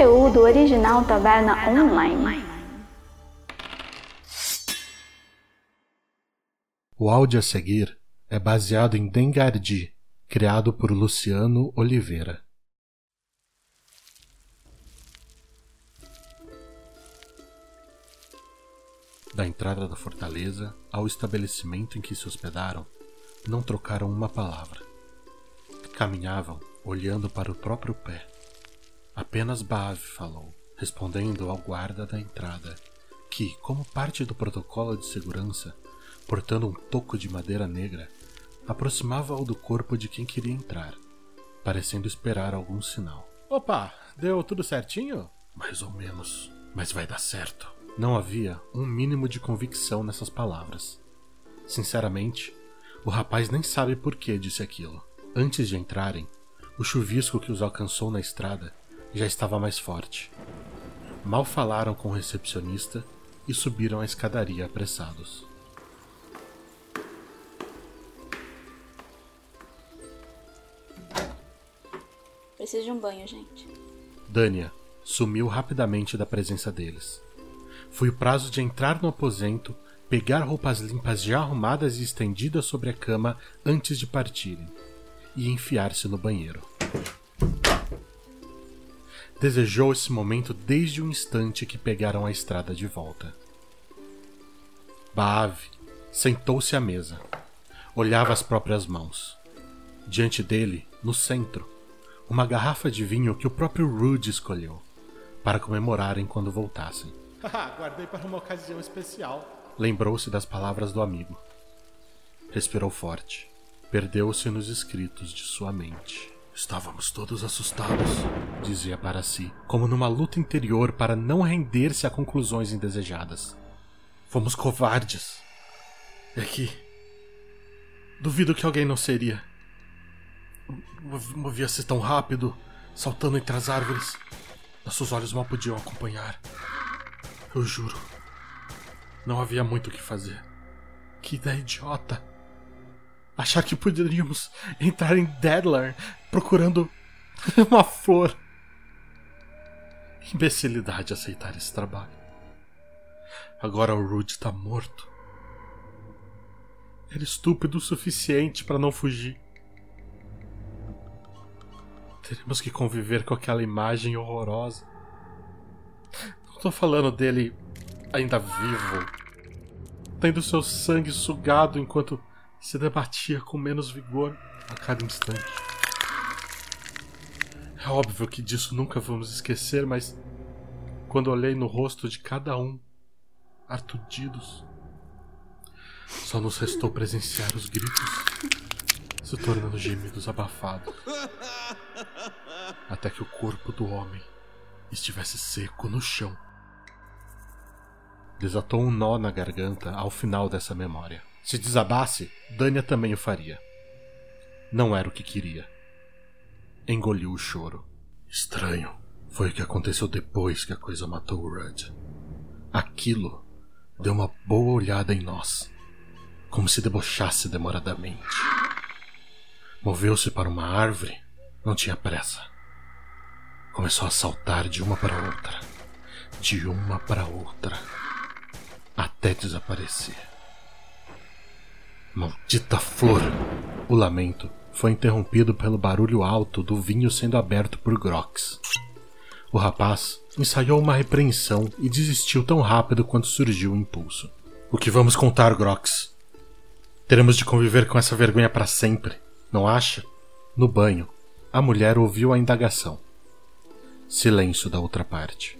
Conteúdo original Taverna Online. O áudio a seguir é baseado em Dengardi, criado por Luciano Oliveira. Da entrada da fortaleza ao estabelecimento em que se hospedaram, não trocaram uma palavra. Caminhavam olhando para o próprio pé. Apenas Bav falou, respondendo ao guarda da entrada, que, como parte do protocolo de segurança, portando um toco de madeira negra, aproximava-o do corpo de quem queria entrar, parecendo esperar algum sinal. Opa, deu tudo certinho? Mais ou menos, mas vai dar certo. Não havia um mínimo de convicção nessas palavras. Sinceramente, o rapaz nem sabe por que disse aquilo. Antes de entrarem, o chuvisco que os alcançou na estrada já estava mais forte. Mal falaram com o recepcionista e subiram a escadaria apressados. Preciso de um banho, gente. Dânia sumiu rapidamente da presença deles. Foi o prazo de entrar no aposento, pegar roupas limpas já arrumadas e estendidas sobre a cama antes de partirem, e enfiar-se no banheiro. Desejou esse momento desde o instante que pegaram a estrada de volta. Baave sentou-se à mesa. Olhava as próprias mãos. Diante dele, no centro, uma garrafa de vinho que o próprio Rude escolheu para comemorarem quando voltassem. Guardei para uma ocasião especial. Lembrou-se das palavras do amigo. Respirou forte. Perdeu-se nos escritos de sua mente. Estávamos todos assustados, dizia para si, como numa luta interior para não render-se a conclusões indesejadas. Fomos covardes. É que. Duvido que alguém não seria. Movia-se tão rápido, saltando entre as árvores. Nossos olhos mal podiam acompanhar. Eu juro. Não havia muito o que fazer. Que ideia idiota. Achar que poderíamos entrar em Deadler procurando uma flor. Imbecilidade aceitar esse trabalho. Agora o Rude está morto. Era estúpido o suficiente para não fugir. Teremos que conviver com aquela imagem horrorosa. Não estou falando dele ainda vivo, tendo seu sangue sugado enquanto se debatia com menos vigor a cada instante. É óbvio que disso nunca vamos esquecer, mas quando olhei no rosto de cada um, artudidos, só nos restou presenciar os gritos se tornando gemidos abafados, até que o corpo do homem estivesse seco no chão. Desatou um nó na garganta ao final dessa memória. Se desabasse, Dânia também o faria. Não era o que queria. Engoliu o choro. Estranho. Foi o que aconteceu depois que a coisa matou o Rudd. Aquilo deu uma boa olhada em nós, como se debochasse demoradamente. Moveu-se para uma árvore, não tinha pressa. Começou a saltar de uma para outra, de uma para outra, até desaparecer. Maldita flor! O lamento foi interrompido pelo barulho alto do vinho sendo aberto por Grox. O rapaz ensaiou uma repreensão e desistiu tão rápido quanto surgiu o impulso. O que vamos contar, Grox? Teremos de conviver com essa vergonha para sempre. Não acha? No banho, a mulher ouviu a indagação. Silêncio da outra parte.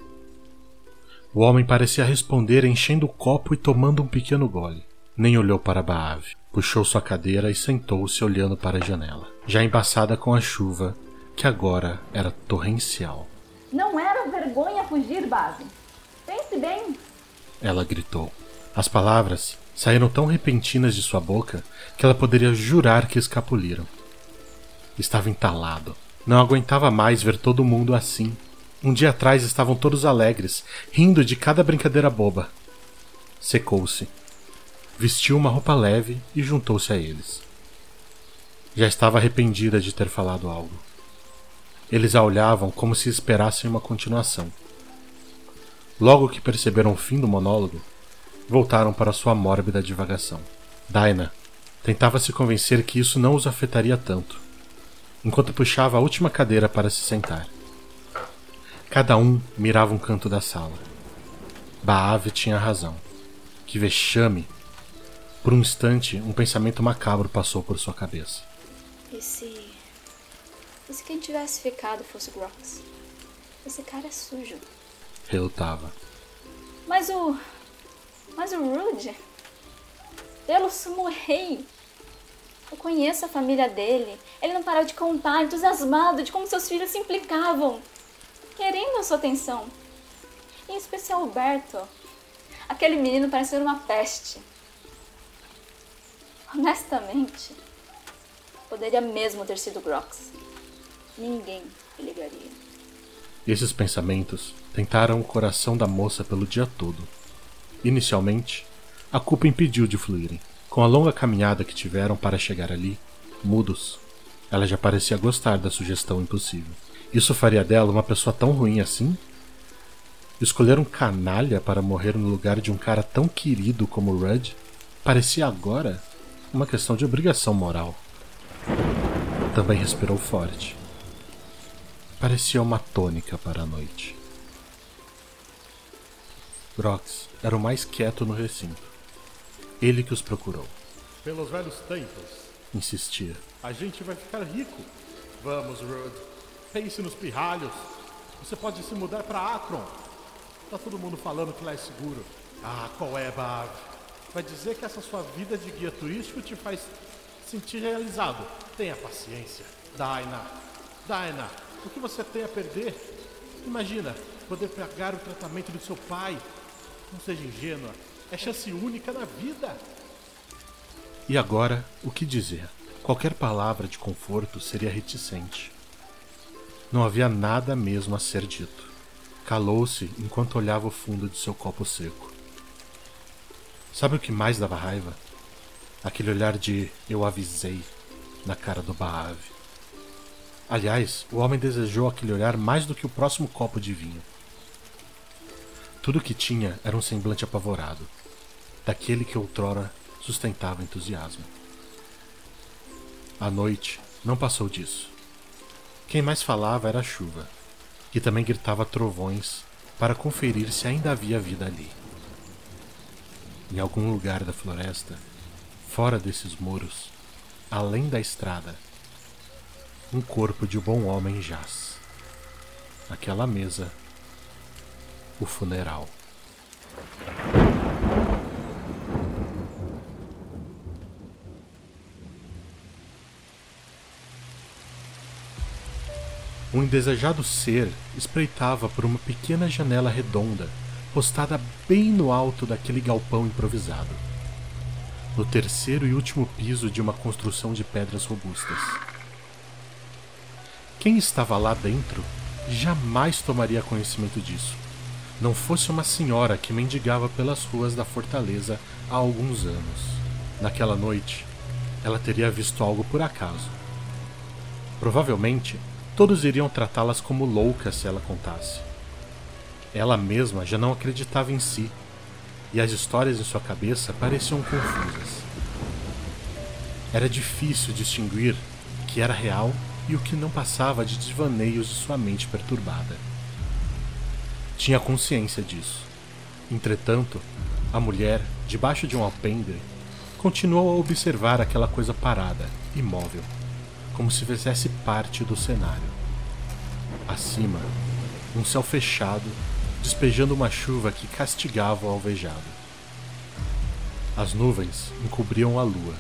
O homem parecia responder enchendo o copo e tomando um pequeno gole. Nem olhou para Baave. Puxou sua cadeira e sentou-se olhando para a janela, já embaçada com a chuva, que agora era torrencial. Não era vergonha fugir, Baave. Pense bem. Ela gritou. As palavras saíram tão repentinas de sua boca que ela poderia jurar que escapuliram. Estava entalado. Não aguentava mais ver todo mundo assim. Um dia atrás estavam todos alegres, rindo de cada brincadeira boba. Secou-se. Vestiu uma roupa leve e juntou-se a eles. Já estava arrependida de ter falado algo. Eles a olhavam como se esperassem uma continuação. Logo que perceberam o fim do monólogo, voltaram para sua mórbida divagação. Dinah tentava se convencer que isso não os afetaria tanto, enquanto puxava a última cadeira para se sentar. Cada um mirava um canto da sala. Baave tinha razão. Que vexame! Por um instante, um pensamento macabro passou por sua cabeça. E se. E se quem tivesse ficado fosse Grox? Esse cara é sujo. Relutava. Mas o. Mas o Rude. Pelo sumo rei. Eu conheço a família dele. Ele não parava de contar, entusiasmado de como seus filhos se implicavam, querendo a sua atenção. Em especial o Berto. Aquele menino parece ser uma peste. Honestamente, poderia mesmo ter sido Grox. Ninguém ligaria. Esses pensamentos tentaram o coração da moça pelo dia todo. Inicialmente, a culpa impediu de fluírem. Com a longa caminhada que tiveram para chegar ali, mudos, ela já parecia gostar da sugestão impossível. Isso faria dela uma pessoa tão ruim assim? Escolher um canalha para morrer no lugar de um cara tão querido como Rudd parecia agora uma questão de obrigação moral. Também respirou forte. Parecia uma tônica para a noite. Grox era o mais quieto no recinto. Ele que os procurou. Pelos velhos tempos, Insistia. a gente vai ficar rico. Vamos, Rudd. Pense nos pirralhos. Você pode se mudar para Akron. Tá todo mundo falando que lá é seguro. Ah, qual é, Bav? Vai dizer que essa sua vida de guia turístico te faz sentir realizado. Tenha paciência. Dinah. Dinah, o que você tem a perder? Imagina, poder pagar o tratamento do seu pai. Não seja ingênua. É chance única na vida. E agora, o que dizer? Qualquer palavra de conforto seria reticente. Não havia nada mesmo a ser dito. Calou-se enquanto olhava o fundo de seu copo seco. Sabe o que mais dava raiva? Aquele olhar de eu avisei na cara do Baave. Aliás, o homem desejou aquele olhar mais do que o próximo copo de vinho. Tudo o que tinha era um semblante apavorado, daquele que outrora sustentava entusiasmo. A noite não passou disso. Quem mais falava era a chuva, que também gritava trovões para conferir se ainda havia vida ali. Em algum lugar da floresta, fora desses muros, além da estrada, um corpo de bom homem jaz. Aquela mesa, o funeral. Um indesejado ser espreitava por uma pequena janela redonda, postada bem no alto daquele galpão improvisado. No terceiro e último piso de uma construção de pedras robustas. Quem estava lá dentro jamais tomaria conhecimento disso. Não fosse uma senhora que mendigava pelas ruas da fortaleza há alguns anos. Naquela noite, ela teria visto algo por acaso. Provavelmente, todos iriam tratá-las como loucas se ela contasse. Ela mesma já não acreditava em si, e as histórias em sua cabeça pareciam confusas. Era difícil distinguir o que era real e o que não passava de desvaneios de sua mente perturbada. Tinha consciência disso. Entretanto, a mulher, debaixo de um alpendre, continuou a observar aquela coisa parada, imóvel, como se fizesse parte do cenário. Acima, um céu fechado, despejando uma chuva que castigava o alvejado. As nuvens encobriam a lua,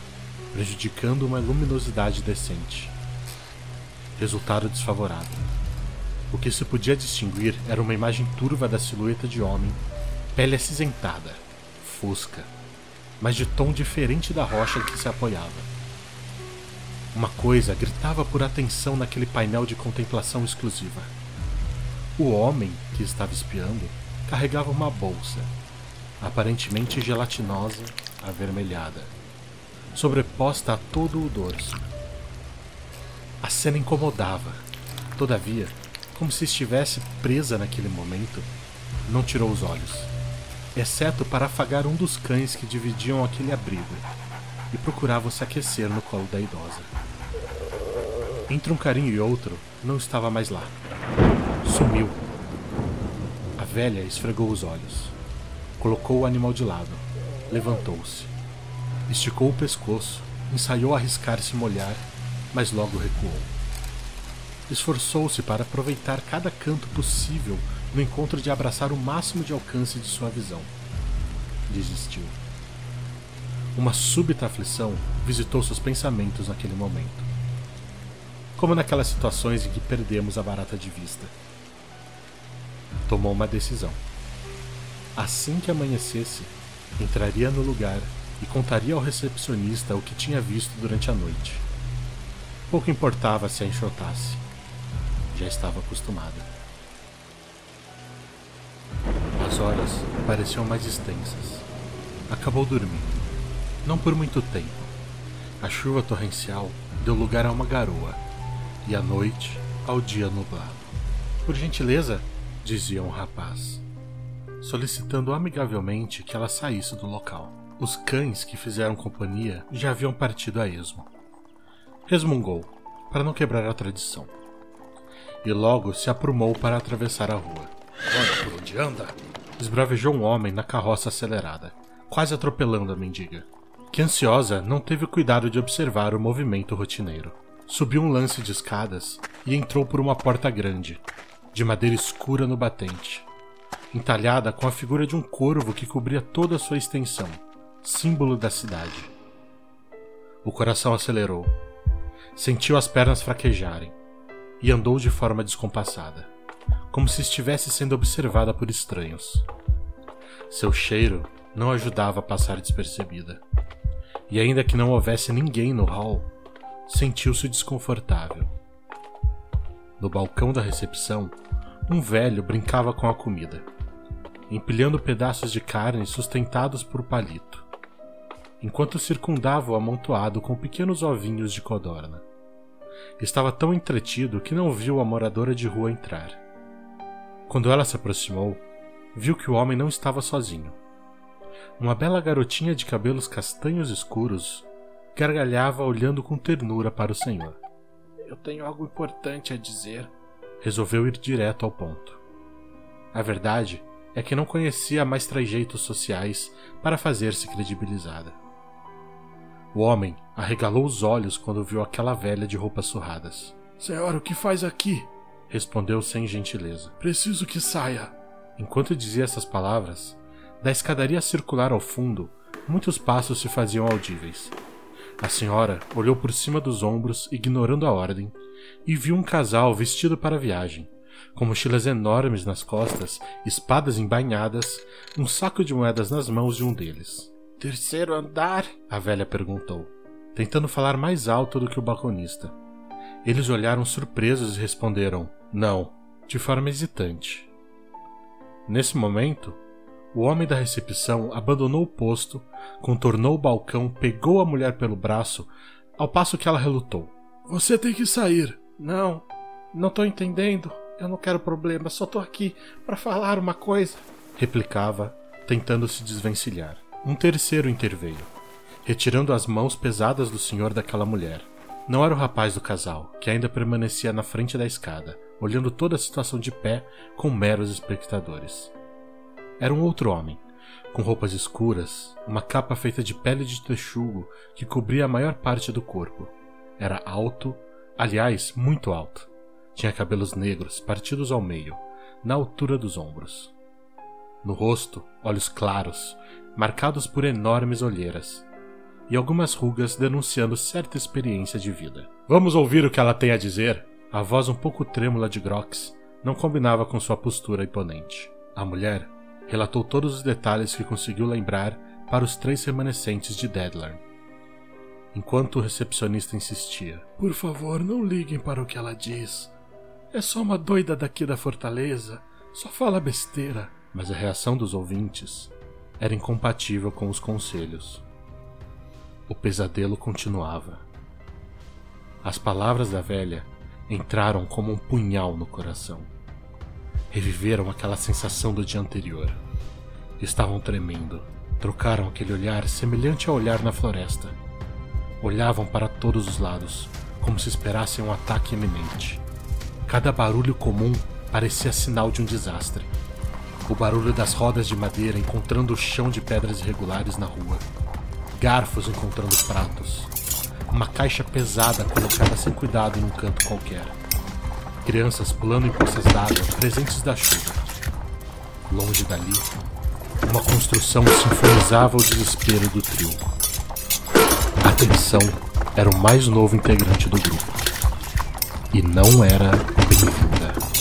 prejudicando uma luminosidade decente. Resultado desfavorável. O que se podia distinguir era uma imagem turva da silhueta de homem, pele acinzentada, fosca, mas de tom diferente da rocha em que se apoiava. Uma coisa gritava por atenção naquele painel de contemplação exclusiva. O homem que estava espiando carregava uma bolsa, aparentemente gelatinosa, avermelhada, sobreposta a todo o dorso. A cena incomodava, Todavia, como se estivesse presa naquele momento, não tirou os olhos, exceto para afagar um dos cães que dividiam aquele abrigo e procuravam se aquecer no colo da idosa. Entre um carinho e outro, não estava mais lá. Sumiu. A velha esfregou os olhos, colocou o animal de lado, levantou-se, esticou o pescoço, ensaiou arriscar-se molhar, mas logo recuou. Esforçou-se para aproveitar cada canto possível no encontro de abraçar o máximo de alcance de sua visão. Desistiu. Uma súbita aflição visitou seus pensamentos naquele momento. Como naquelas situações em que perdemos a barata de vista. Tomou uma decisão. Assim que amanhecesse, entraria no lugar e contaria ao recepcionista o que tinha visto durante a noite. Pouco importava se a enxotasse. Já estava acostumada. As horas pareciam mais extensas. Acabou dormindo. Não por muito tempo. A chuva torrencial deu lugar a uma garoa, e a noite ao dia nublado. Por gentileza, dizia um rapaz, solicitando amigavelmente que ela saísse do local. Os cães que fizeram companhia já haviam partido a esmo. Resmungou, para não quebrar a tradição, e logo se aprumou para atravessar a rua. Olha por onde anda, esbravejou um homem na carroça acelerada, quase atropelando a mendiga, que ansiosa não teve o cuidado de observar o movimento rotineiro. Subiu um lance de escadas e entrou por uma porta grande, de madeira escura no batente, entalhada com a figura de um corvo que cobria toda a sua extensão, símbolo da cidade. O coração acelerou. Sentiu as pernas fraquejarem e andou de forma descompassada como se estivesse sendo observada por estranhos. Seu cheiro não ajudava a passar despercebida. E ainda que não houvesse ninguém no hall, sentiu-se desconfortável. No balcão da recepção, um velho brincava com a comida, empilhando pedaços de carne sustentados por palito, enquanto circundava o amontoado com pequenos ovinhos de codorna. Estava tão entretido que não viu a moradora de rua entrar. Quando ela se aproximou, viu que o homem não estava sozinho. Uma bela garotinha de cabelos castanhos escuros gargalhava olhando com ternura para o senhor. Eu tenho algo importante a dizer. Resolveu ir direto ao ponto. A verdade é que não conhecia mais trajeitos sociais para fazer-se credibilizada. O homem arregalou os olhos quando viu aquela velha de roupas surradas. Senhora, o que faz aqui? respondeu sem gentileza. Preciso que saia. Enquanto dizia essas palavras, da escadaria circular ao fundo, muitos passos se faziam audíveis. A senhora olhou por cima dos ombros, ignorando a ordem, e viu um casal vestido para a viagem, com mochilas enormes nas costas, espadas embainhadas, um saco de moedas nas mãos de um deles. Terceiro andar? A velha perguntou, tentando falar mais alto do que o balconista. Eles olharam surpresos e responderam: não, de forma hesitante. Nesse momento, o homem da recepção abandonou o posto, contornou o balcão, pegou a mulher pelo braço, ao passo que ela relutou. Você tem que sair. Não, não tô entendendo. Eu não quero problema, só tô aqui para falar uma coisa. Replicava, tentando se desvencilhar. Um terceiro interveio, retirando as mãos pesadas do senhor daquela mulher. Não era o rapaz do casal, que ainda permanecia na frente da escada, olhando toda a situação de pé com meros espectadores. Era um outro homem, com roupas escuras, uma capa feita de pele de texugo que cobria a maior parte do corpo. Era alto, aliás, muito alto. Tinha cabelos negros, partidos ao meio, na altura dos ombros. No rosto, olhos claros, marcados por enormes olheiras, e algumas rugas denunciando certa experiência de vida. Vamos ouvir o que ela tem a dizer? A voz um pouco trêmula de Grox não combinava com sua postura imponente. A mulher relatou todos os detalhes que conseguiu lembrar para os três remanescentes de Deadland. Enquanto o recepcionista insistia: Por favor, não liguem para o que ela diz. É só uma doida daqui da fortaleza. Só fala besteira. Mas a reação dos ouvintes era incompatível com os conselhos. O pesadelo continuava. As palavras da velha entraram como um punhal no coração. Reviveram aquela sensação do dia anterior. Estavam tremendo, trocaram aquele olhar semelhante ao olhar na floresta. Olhavam para todos os lados, como se esperassem um ataque iminente. Cada barulho comum parecia sinal de um desastre. O barulho das rodas de madeira encontrando o chão de pedras irregulares na rua, garfos encontrando pratos, uma caixa pesada colocada sem cuidado em um canto qualquer, crianças pulando em poças d'água, presentes da chuva. Longe dali, uma construção sinfonizava o desespero do trio. A tensão era o mais novo integrante do grupo. E não era bem-vinda.